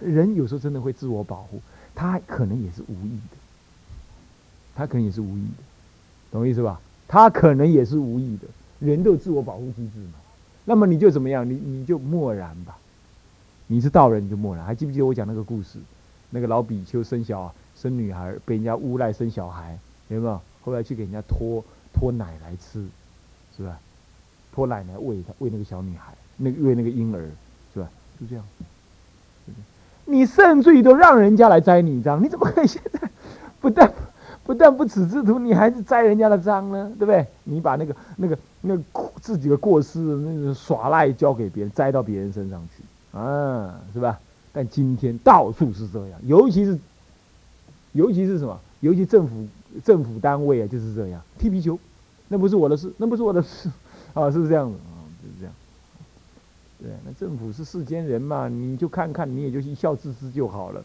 人有时候真的会自我保护，他可能也是无意的，他可能也是无意的，懂我意思吧？他可能也是无意的，人都有自我保护机制嘛。那么你就怎么样？你你就默然吧。你是道人，你就默然。还记不记得我讲那个故事？那个老比丘生小生女孩，被人家诬赖生小孩，有没有？后来去给人家拖拖奶来吃，是吧？拖奶奶喂他，喂那个小女孩，那个喂那个婴儿，是吧？就这样。你甚至于都让人家来摘你章，你怎么可以现在不但不但不耻之徒，你还是摘人家的章呢？对不对？你把那个那个那个自己的过失那个耍赖交给别人，摘到别人身上去啊，是吧？但今天到处是这样，尤其是尤其是什么？尤其政府政府单位啊，就是这样踢皮球，那不是我的事，那不是我的事啊，是不是这样子啊？就是这样。对，那政府是世间人嘛，你就看看，你也就一笑置之就好了。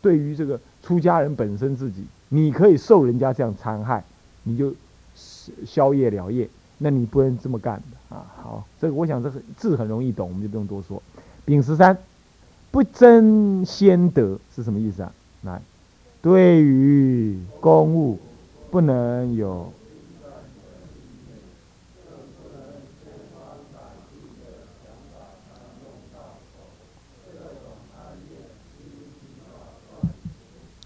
对于这个出家人本身自己，你可以受人家这样残害，你就消业了业，那你不能这么干的啊。好，这个我想这个字很容易懂，我们就不用多说。丙十三，不争先得是什么意思啊？来，对于公务不能有。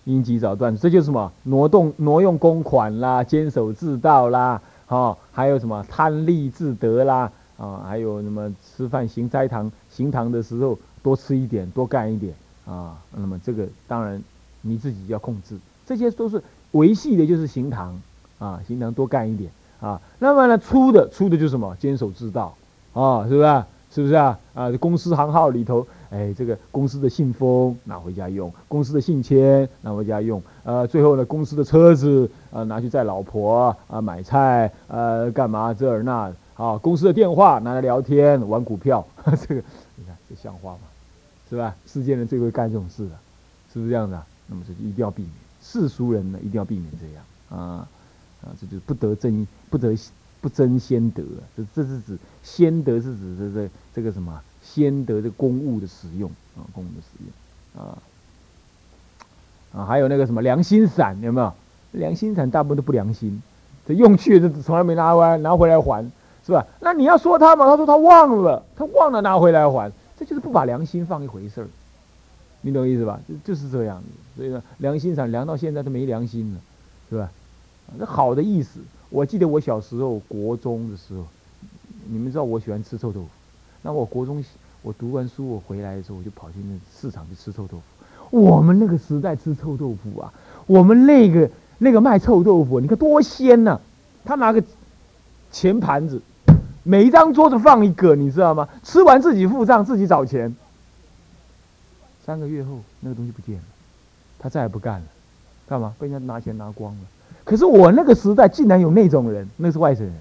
应及早断，这就是什么？挪动挪用公款啦，坚守自盗啦，哈，还有什么？贪利自得啦，啊，还有什么吃饭行斋堂行堂的时候多吃一点，多干一点啊，那么这个当然你自己要控制，这些都是维系的，就是行堂啊，行堂多干一点啊，那么呢出的出的就是什么？坚守自盗啊，是不是？是不是啊？啊，公司行号里头。哎，这个公司的信封拿回家用，公司的信签拿回家用，呃，最后呢，公司的车子啊拿去载老婆啊买菜，呃，干嘛这儿那啊，公司的电话拿来聊天玩股票，这个你看这像话吗？是吧？世间人最会干这种事的，是不是这样的？那么这就一定要避免，世俗人呢一定要避免这样啊啊，这就不得正不得不争先得，这这是指先得是指这这这个什么？先得的公务的使用啊，公务的使用啊啊，还有那个什么良心散有没有？良心散大部分都不良心，这用去这从来没拿回来，拿回来还是吧？那你要说他嘛？他说他忘了，他忘了拿回来还，这就是不把良心放一回事儿，你懂意思吧？就就是这样子。所以呢，良心散凉到现在都没良心了，是吧？那好的意思，我记得我小时候国中的时候，你们知道我喜欢吃臭豆腐。那我国中，我读完书，我回来的时候，我就跑去那市场去吃臭豆腐。我们那个时代吃臭豆腐啊，我们那个那个卖臭豆腐，你看多鲜呐！他拿个钱盘子，每一张桌子放一个，你知道吗？吃完自己付账，自己找钱。三个月后，那个东西不见了，他再也不干了，干嘛？被人家拿钱拿光了。可是我那个时代竟然有那种人，那是外省人，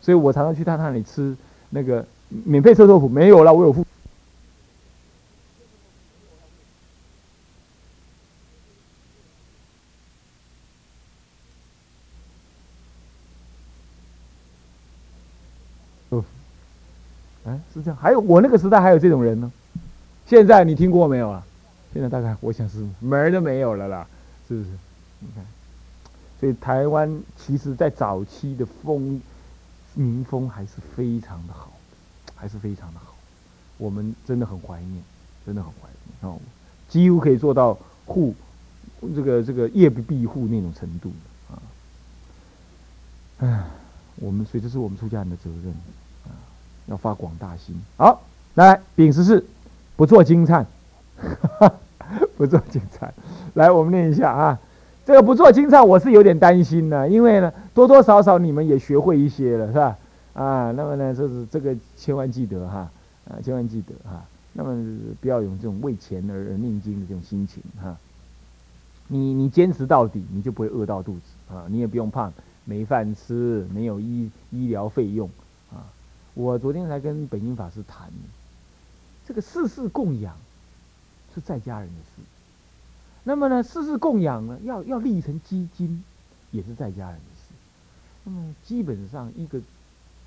所以我常常去他那里吃。那个免费臭豆腐没有了，我有付。哦，哎，是这样。还有我那个时代还有这种人呢，现在你听过没有啊？现在大概我想是门儿都没有了啦，是不是？你看，所以台湾其实在早期的风。民风还是非常的好，还是非常的好，我们真的很怀念，真的很怀念哦！几乎可以做到户这个这个夜不闭户那种程度啊！唉，我们所以这是我们出家人的责任啊，要发广大心。好，来丙十四，不做金灿，不做金灿，来我们念一下啊。这个不做经忏，我是有点担心的，因为呢，多多少少你们也学会一些了，是吧？啊，那么呢，就是这个千万记得哈，啊，千万记得哈，那么不要有这种为钱而而念经的这种心情哈。你你坚持到底，你就不会饿到肚子啊，你也不用怕没饭吃，没有医医疗费用啊。我昨天才跟本因法师谈，这个世事供养是在家人的事。那么呢，世事供养呢，要要立成基金，也是在家人的事。那么基本上，一个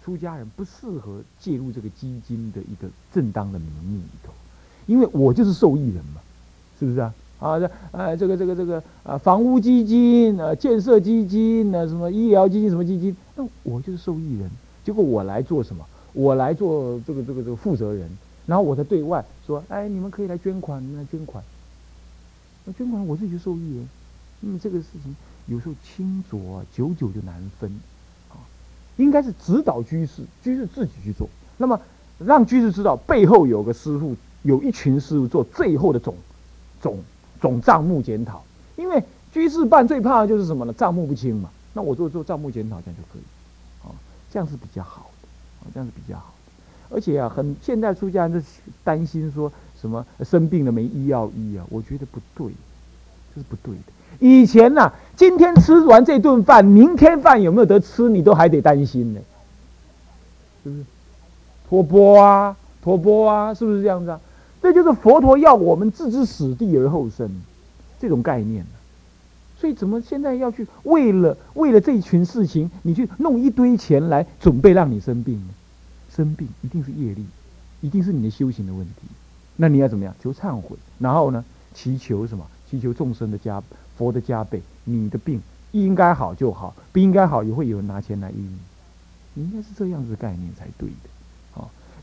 出家人不适合介入这个基金的一个正当的名义里头，因为我就是受益人嘛，是不是啊？啊，这啊，这个这个这个啊，房屋基金啊，建设基金啊，什么医疗基金什么基金，那我就是受益人。结果我来做什么？我来做这个这个这个负责人，然后我在对外说，哎，你们可以来捐款，来捐款。那捐款我自己就受益了。那么，这个事情有时候清浊久久就难分啊。应该是指导居士，居士自己去做。那么让居士知道背后有个师傅，有一群师傅做最后的总总。总账目检讨，因为居士办最怕的就是什么呢？账目不清嘛。那我做做账目检讨这样就可以，啊，这样是比较好的，啊，这样是比较好的。而且啊，很现在出家人是担心说什么生病了没医药医啊？我觉得不对，这是不对的。以前呐，今天吃完这顿饭，明天饭有没有得吃，你都还得担心呢，是不是？托钵啊，托钵啊，是不是这样子啊？这就是佛陀要我们置之死地而后生，这种概念所以怎么现在要去为了为了这一群事情，你去弄一堆钱来准备让你生病呢？生病一定是业力，一定是你的修行的问题。那你要怎么样？求忏悔，然后呢？祈求什么？祈求众生的加佛的加倍。你的病应该好就好，不应该好也会有人拿钱来医你。应该是这样子的概念才对的。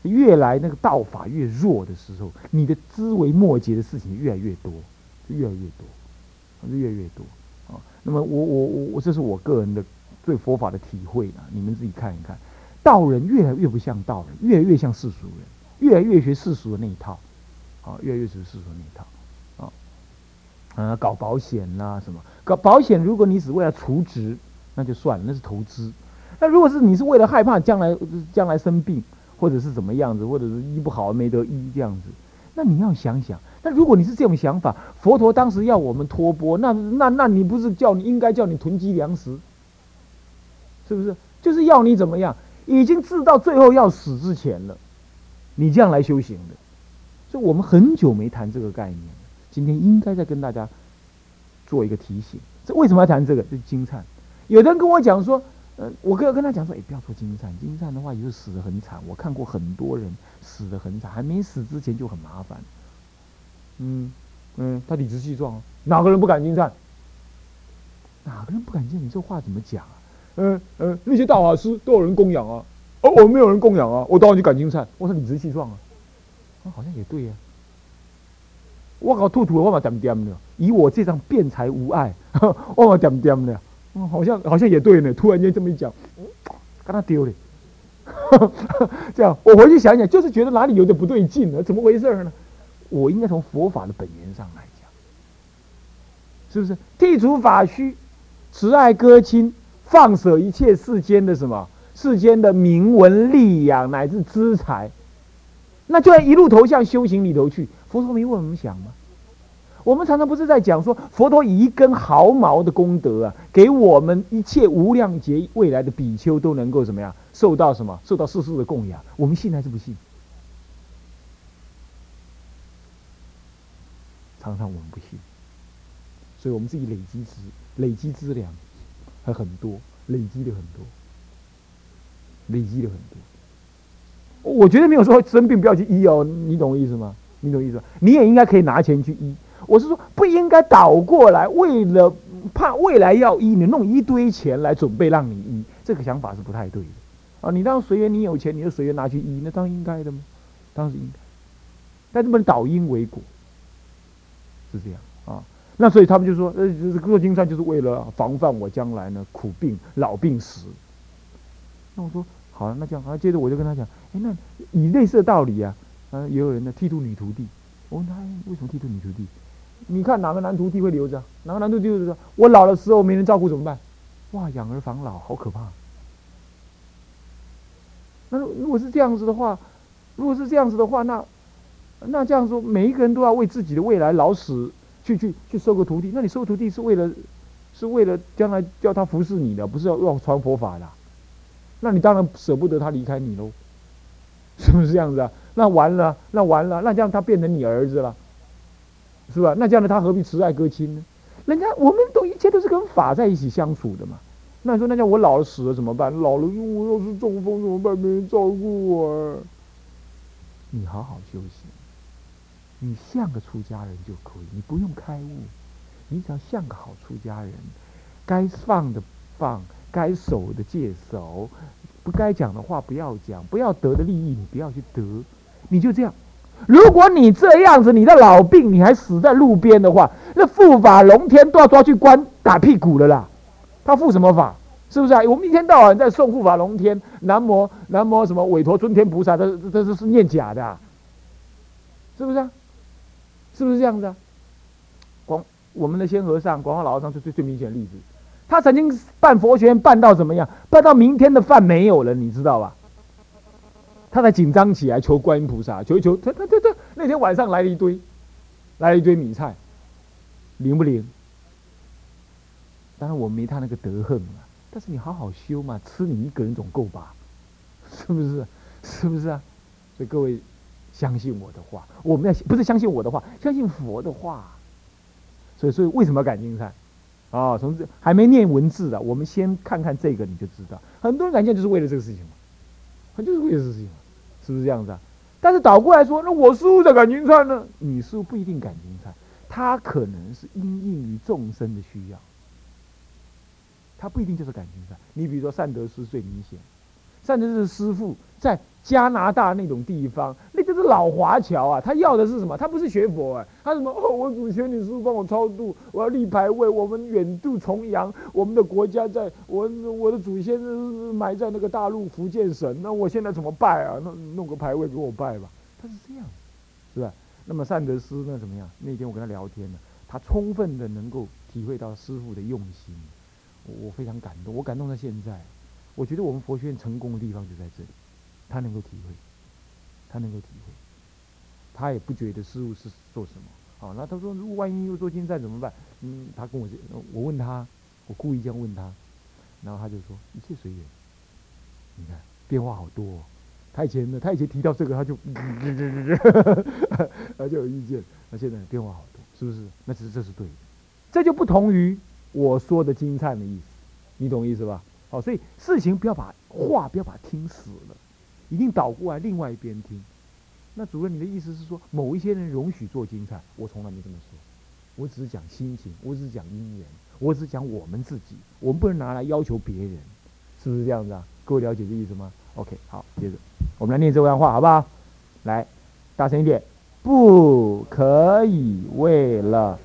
越来那个道法越弱的时候，你的枝微末节的事情越来越多，越来越多，就越来越多啊。那么我我我我，这是我个人的对佛法的体会啊。你们自己看一看，道人越来越不像道人，越来越像世俗人，越来越学世俗的那一套，啊，越来越学世俗那一套，啊，啊，搞保险啦什么？搞保险，如果你只为了除值，那就算了，那是投资。那如果是你是为了害怕将来将来生病。或者是怎么样子，或者是医不好没得医这样子，那你要想想，那如果你是这种想法，佛陀当时要我们托钵，那那那你不是叫你应该叫你囤积粮食，是不是？就是要你怎么样，已经治到最后要死之前了，你这样来修行的。这我们很久没谈这个概念了，今天应该再跟大家做一个提醒。这为什么要谈这个？就是金灿。有人跟我讲说。呃，我跟跟他讲说，哎，不要做金善，金善的话也是死的很惨。我看过很多人死的很惨，还没死之前就很麻烦。嗯嗯，他理直气壮，哪个人不敢金善？哪个人不敢金？你这话怎么讲啊？嗯嗯，那些大法师都有人供养啊，哦，我没有人供养啊，我当然就敢金善。我说理直气壮啊，好像也对呀。我搞吐吐，我嘛点点了，以我这张辩才无碍，我嘛点点的。哦，好像好像也对呢。突然间这么一讲，跟他丢了。这样，我回去想想，就是觉得哪里有点不对劲了，怎么回事呢？我应该从佛法的本源上来讲，是不是？剔除法虚，慈爱歌亲，放舍一切世间的什么？世间的名闻利养乃至资财，那就要一路投向修行里头去。佛陀没问我们想吗？我们常常不是在讲说，佛陀以一根毫毛的功德啊，给我们一切无量劫未来的比丘都能够怎么样受到什么？受到世世的供养。我们信还是不信？常常我们不信，所以我们自己累积资累积资粮还很多，累积的很多，累积的很多。我觉得没有说生病不要去医哦，你懂我意思吗？你懂我意思吗？你也应该可以拿钱去医。我是说，不应该倒过来，为了怕未来要医，你弄一堆钱来准备让你医，这个想法是不太对的啊！你当随缘，你有钱，你就随缘拿去医，那当应该的吗？当然应该，但是不能倒因为果，是这样啊。那所以他们就说，呃，做金山就是为了防范我将来呢苦病、老病死。那我说好，那这样，啊，接着我就跟他讲，哎，那以类似的道理啊，啊，也有人呢剃度女徒弟，我问他为什么剃度女徒弟？你看哪个男徒弟会留着？哪个男徒弟留着？我老的时候没人照顾怎么办？哇，养儿防老，好可怕！那如果是这样子的话，如果是这样子的话，那那这样说，每一个人都要为自己的未来老死去去去收个徒弟。那你收徒弟是为了是为了将来叫他服侍你的，不是要要传佛法的。那你当然舍不得他离开你喽，是不是这样子啊？那完了，那完了，那这样他变成你儿子了。是吧？那这样的他何必慈爱歌亲呢？人家我们都一切都是跟法在一起相处的嘛。那你说，那叫我老了死了怎么办？老了我要是中风怎么办？没人照顾我。你好好休息，你像个出家人就可以，你不用开悟，你只要像个好出家人，该放的放，该守的戒守，不该讲的话不要讲，不要得的利益你不要去得，你就这样。如果你这样子，你的老病你还死在路边的话，那护法龙天都要抓去关打屁股了啦。他护什么法？是不是啊？我们一天到晚在送护法龙天，南无南无什么韦陀尊天菩萨，这这这是念假的，是不是啊？是不是这样子啊？广我们的仙和尚，广化老和尚是最最明显的例子。他曾经办佛学院办到怎么样？办到明天的饭没有了，你知道吧？他才紧张起来，求观音菩萨，求一求，他他他他，那天晚上来了一堆，来了一堆米菜，灵不灵？当然我没他那个德行啊，但是你好好修嘛，吃你一个人总够吧？是不是？是不是啊？所以各位相信我的话，我们要不是相信我的话，相信佛的话。所以，所以为什么要赶经菜？啊，从这还没念文字的，我们先看看这个，你就知道，很多人感情就是为了这个事情嘛，他就是为了这个事情。是不是这样子啊？但是倒过来说，那我师傅的感情差呢？你师傅不一定感情差，他可能是因应于众生的需要，他不一定就是感情差。你比如说善德师最明显，善德师师傅在。加拿大那种地方，那就是老华侨啊！他要的是什么？他不是学佛哎，他什么？哦，我祖先，你师傅帮我超度，我要立牌位。我们远渡重洋，我们的国家在我我的祖先埋在那个大陆福建省，那我现在怎么拜啊？弄弄个牌位给我拜吧。他是这样，是吧？那么善德师呢怎么样？那天我跟他聊天呢，他充分的能够体会到师傅的用心，我非常感动，我感动到现在，我觉得我们佛学院成功的地方就在这里。他能够体会，他能够体会，他也不觉得师傅是做什么。好，那他说如果万一又做金赞怎么办？嗯，他跟我我问他，我故意这样问他，然后他就说一切随缘。你看变化好多。哦。他以前呢，他以前提到这个他就，他就有意见。那现在变化好多，是不是？那其实这是对的，这就不同于我说的金灿的意思，你懂意思吧？好，所以事情不要把话不要把听死了。一定倒过来，另外一边听。那主任，你的意思是说，某一些人容许做精彩？我从来没这么说，我只是讲心情，我只是讲因缘，我只是讲我们自己，我们不能拿来要求别人，是不是这样子啊？各位了解这意思吗？OK，好，接着我们来念这段话，好不好？来，大声一点，不可以为了。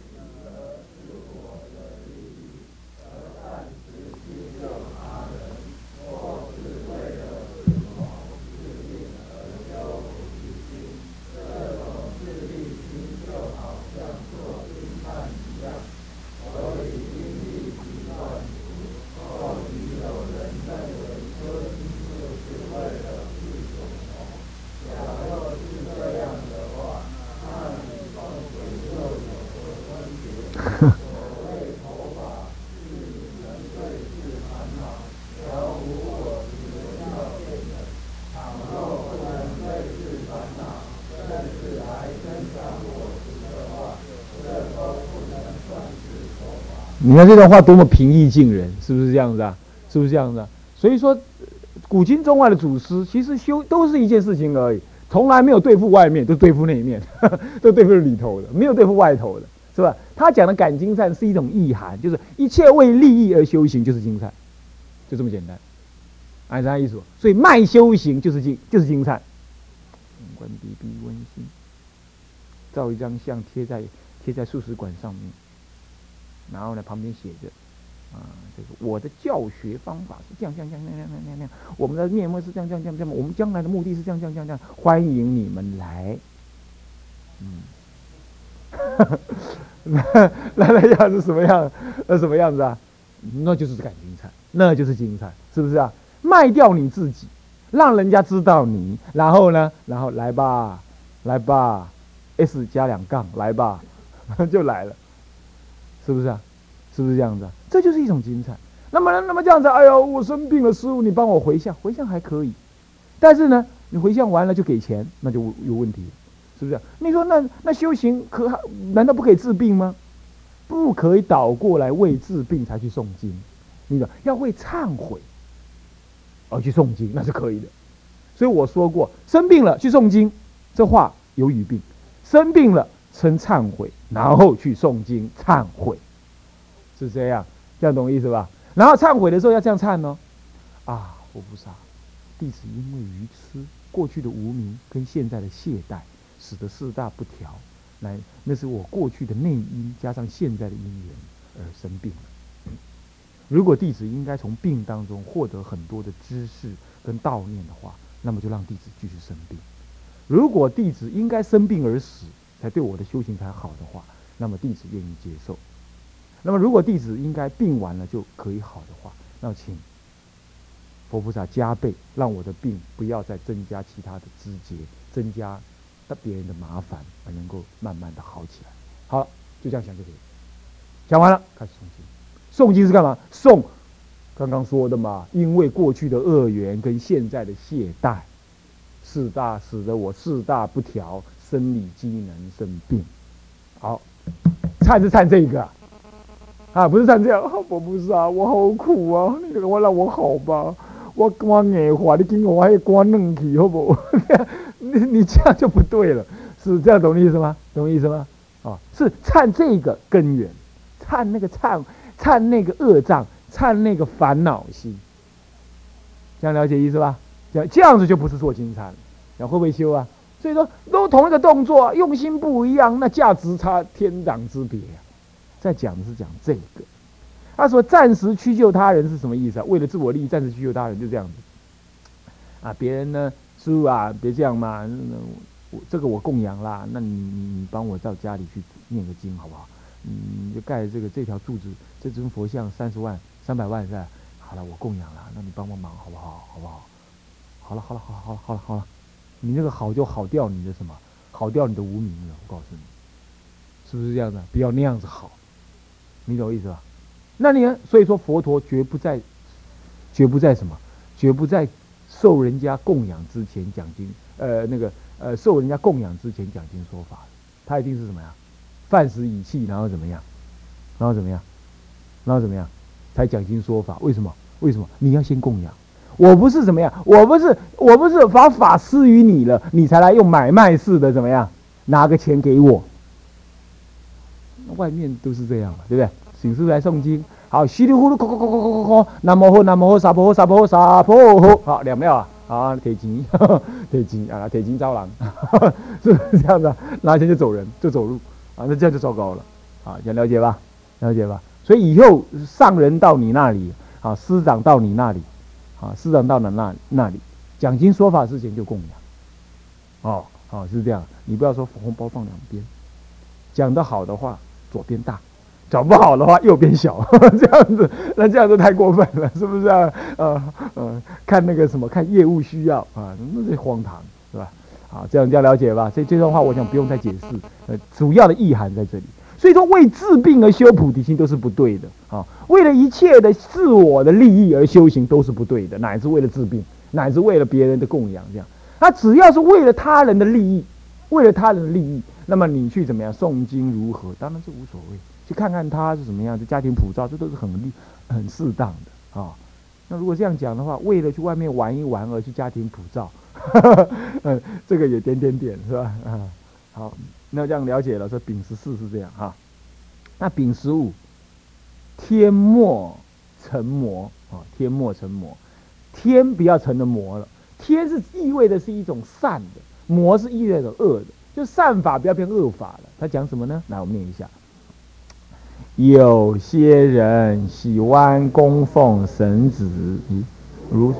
你看这段话多么平易近人，是不是这样子啊？是不是这样子？啊？所以说，古今中外的祖师其实修都是一件事情而已，从来没有对付外面，都对付那一面，都对付里头的，没有对付外头的，是吧？他讲的感精善是一种意涵，就是一切为利益而修行就是精善，就这么简单，按啥意思？所以卖修行就是精，就是精善。关闭闭温馨，照一张相贴在贴在素食馆上面。然后呢，旁边写着，啊，这个我的教学方法是这样这样这样这样这样这样，我们的面目是这样这样这样这样，我们将来的目的是这样这样这样，欢迎你们来，嗯，那那那样是什么样？那什么样子啊？那就是感情菜，那就是精彩，是不是啊？卖掉你自己，让人家知道你，然后呢，然后来吧，来吧，S 加两杠，来吧，就来了。是不是啊？是不是这样子啊？这就是一种精彩。那么，那么这样子，哎呦，我生病了，师傅，你帮我回向，回向还可以。但是呢，你回向完了就给钱，那就有问题，是不是？你说那那修行可难道不可以治病吗？不可以倒过来为治病才去诵经，你说要会忏悔而去诵经，那是可以的。所以我说过，生病了去诵经，这话有语病。生病了称忏悔，然后去诵经忏悔，是这样，这样懂意思吧？然后忏悔的时候要这样忏呢，啊，佛菩萨，弟子因为愚痴，过去的无名跟现在的懈怠，使得四大不调，来，那是我过去的内因加上现在的因缘而生病了。如果弟子应该从病当中获得很多的知识跟悼念的话，那么就让弟子继续生病。如果弟子应该生病而死，才对我的修行才好的话，那么弟子愿意接受。那么如果弟子应该病完了就可以好的话，那请佛菩萨加倍，让我的病不要再增加其他的枝节，增加别人的麻烦，而能够慢慢的好起来。好，就这样想就可以。讲完了，开始诵经。诵经是干嘛？诵刚刚说的嘛，因为过去的恶缘跟现在的懈怠。四大使得我四大不调，生理机能生病。好，唱是唱这个啊，不是唱这样。我不是啊，我好苦啊，你我让我好吧，我关眼花，你给我还要关嫩皮，好不？你你这样就不对了，是这样懂意思吗？懂意思吗？啊，是唱这个根源，唱那个唱唱那个恶障，唱那个烦恼心，这样了解意思吧？这样这样子就不是做金蝉，那会不会修啊？所以说都同一个动作，用心不一样，那价值差天壤之别啊！在讲的是讲这个，他说暂时屈就他人是什么意思啊？为了自我利益暂时屈就他人就这样子啊！别人呢，师傅啊，别这样嘛，那我这个我供养啦，那你你你帮我到家里去念个经好不好？嗯，就盖这个这条柱子，这尊佛像三十万三百万是吧？好了，我供养了，那你帮帮忙好不好？好不好？好了好了好了好了好了好了，你那个好就好掉你的什么？好掉你的无名了。我告诉你，是不是这样的？不要那样子好，你懂我意思吧？那你所以说佛陀绝不在，绝不在什么？绝不在受人家供养之前讲经，呃，那个呃，受人家供养之前讲经说法，他一定是什么呀？饭食以气，然后怎么样？然后怎么样？然后怎么样？才讲经说法？为什么？为什么？你要先供养。我不是怎么样，我不是，我不是把法施于你了，你才来用买卖式的怎么样，拿个钱给我。外面都是这样嘛，对不对？请师来诵经，好，稀里糊涂，叩叩叩叩叩叩叩，南无佛，南无佛，萨婆诃，萨婆诃，萨婆诃，好，两秒啊，啊，铁金，铁金啊，铁金招郎，是不是这样子？拿钱就走人，就走路，啊，那这样就糟糕了，啊，想了解吧？了解吧？所以以后上人到你那里，啊，师长到你那里。啊，师长到了那那里讲经说法之前就供养，哦，哦是这样，你不要说红包放两边，讲的好的话左边大，讲不好的话右边小，这样子，那这样子太过分了，是不是啊？呃呃，看那个什么，看业务需要啊，那是荒唐，是吧？好，这样这样了解吧。所以这段话我想不用再解释，呃，主要的意涵在这里。所以说，为治病而修菩提心都是不对的啊！为了一切的自我的利益而修行都是不对的，乃至为了治病，乃至为了别人的供养，这样。他只要是为了他人的利益，为了他人的利益，那么你去怎么样诵经如何？当然是无所谓，去看看他是怎么样，的家庭普照，这都是很利很适当的啊。那如果这样讲的话，为了去外面玩一玩而去家庭普照，嗯，这个也点点点是吧？啊，好。那这样了解了，说丙十四是这样哈，那丙十五，天末成魔啊，天末成魔，天不要成了魔了，天是意味的是一种善的，魔是意味着恶的，就善法不要变恶法了。他讲什么呢？来，我们念一下，有些人喜欢供奉神子，如。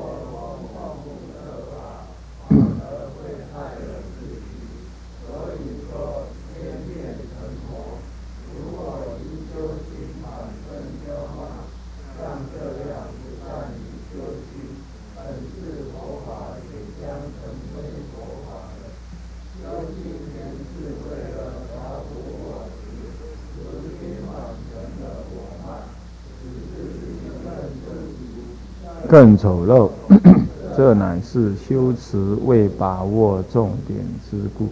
更丑陋，这乃是修持未把握重点之故。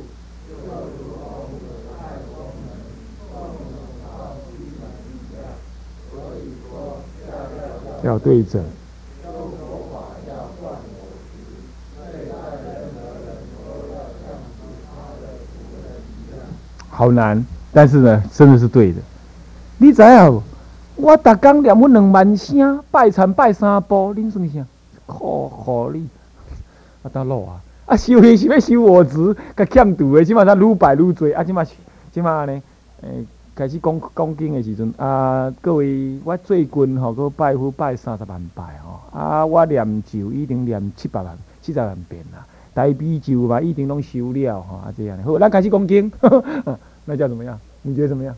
要对整。好难，但是呢，真的是对的。你知影？我逐工念阮两万声，拜忏拜三步，恁算啥？可可你啊，得路啊！啊，修行 是要修我执，甲欠度的，即码才愈拜愈多。啊，即码即码呢？诶，开始讲讲经的时阵，啊，各位，我最近吼，搁拜佛拜三十万拜吼，啊，我念咒已经念七百万、七十万遍啦。大悲咒嘛，已经拢修了吼，啊，这样。好，咱开始讲经，那叫怎么样？你觉得怎么样？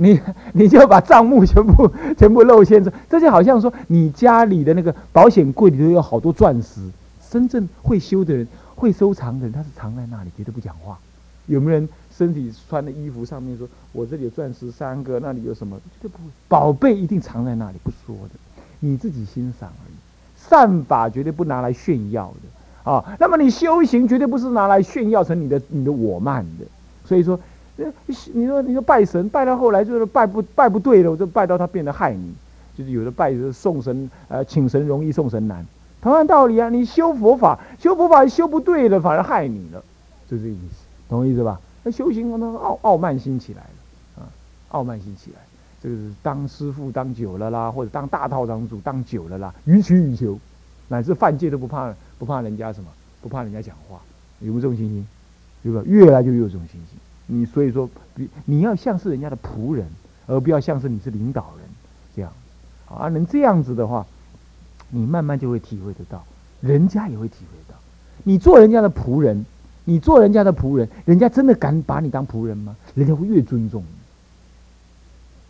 你 你就把账目全部全部露现出，这就好像说你家里的那个保险柜里头有好多钻石，真正会修的人、会收藏的人，他是藏在那里，绝对不讲话。有没有人身体穿的衣服上面说，我这里有钻石三个，那里有什么？绝对不会。宝贝一定藏在那里，不说的，你自己欣赏而已。善法绝对不拿来炫耀的啊。那么你修行绝对不是拿来炫耀成你的你的我慢的，所以说。你说你说拜神拜到后来就是拜不拜不对了，我就拜到他变得害你，就是有的拜是送神呃请神容易送神难，同样道理啊，你修佛法修佛法修不对了反而害你了，就这个意思，懂我意思吧？那修行那傲傲慢心起来了啊，傲慢心起来，这个是当师傅当久了啦，或者当大道场主当久了啦，予取予求，乃至犯戒都不怕不怕人家什么，不怕人家讲话，有没有这种信心？对吧？越来就越有这种信心。你所以说，你你要像是人家的仆人，而不要像是你是领导人这样，啊，能这样子的话，你慢慢就会体会得到，人家也会体会到，你做人家的仆人，你做人家的仆人，人家真的敢把你当仆人吗？人家会越尊重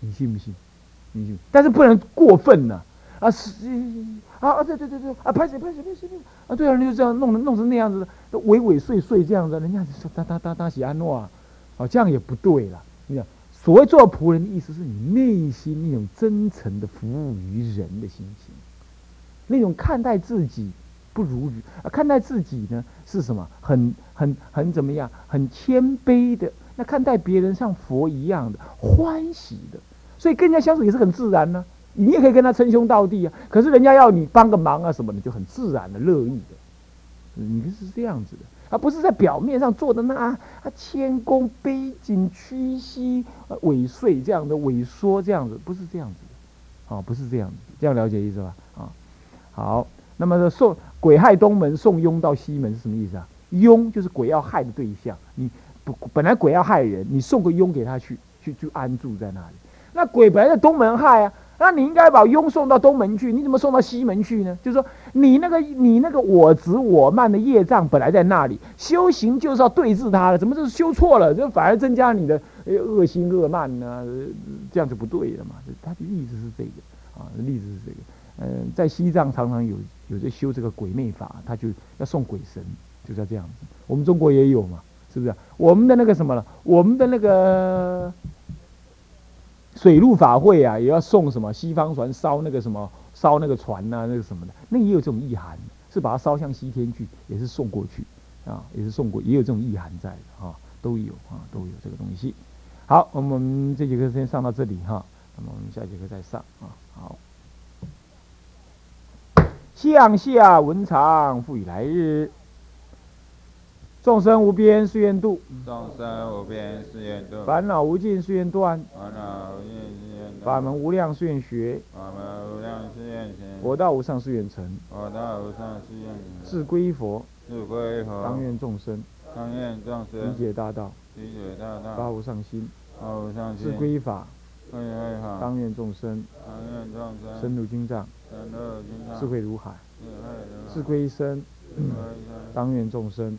你，你信不信？你信？但是不能过分呢，啊是啊啊对对对对啊拍谁拍谁拍谁啊对啊，你就这样弄的弄成那样子的，尾尾碎碎这样子，人家说哒哒哒哒喜安诺啊。哦，这样也不对了。你讲所谓做仆人的意思，是你内心那种真诚的服务于人的心情，那种看待自己不如人啊，看待自己呢是什么？很很很怎么样？很谦卑的。那看待别人像佛一样的欢喜的，所以跟人家相处也是很自然呢。你也可以跟他称兄道弟啊。可是人家要你帮个忙啊什么的，就很自然的乐意的。你是这样子的。而不是在表面上做的那啊谦恭卑谨屈膝尾碎这样的萎缩这样子，不是这样子的，啊，不是这样子，这样了解意思吧？啊，好，那么送鬼害东门，送庸到西门是什么意思啊？庸就是鬼要害的对象，你不本来鬼要害人，你送个庸给他去，去去安住在那里，那鬼本来在东门害啊。那你应该把庸送到东门去，你怎么送到西门去呢？就是说，你那个你那个我执我慢的业障本来在那里，修行就是要对治它了，怎么就是修错了，就反而增加你的恶心恶慢呢？这样就不对了嘛。他的例子是这个啊，例子是这个。嗯，在西藏常常有有在修这个鬼魅法，他就要送鬼神，就是要这样子。我们中国也有嘛，是不是？我们的那个什么了？我们的那个。水陆法会啊，也要送什么西方船烧那个什么烧那个船呐，那个什么的，那也有这种意涵，是把它烧向西天去，也是送过去啊，也是送过，也有这种意涵在的啊，都有啊，都有这个东西。好，我们这节课先上到这里哈，那么我们下节课再上啊。好，向下文长，复以来日。众生无边誓愿度，众生无边誓愿度；烦恼无尽誓愿断，烦恼无尽誓愿断；法门无量誓愿学，法门无量誓愿学；佛道无上誓愿成，佛道无上誓愿成。自归佛，自归佛；当愿众生，当愿众生。理解大道，理解大道；发无上心，发无上心；自归法，归法；当愿众生，当愿众生；深入经藏，深入经藏；智慧如海，智慧如海；自归身。当愿众生，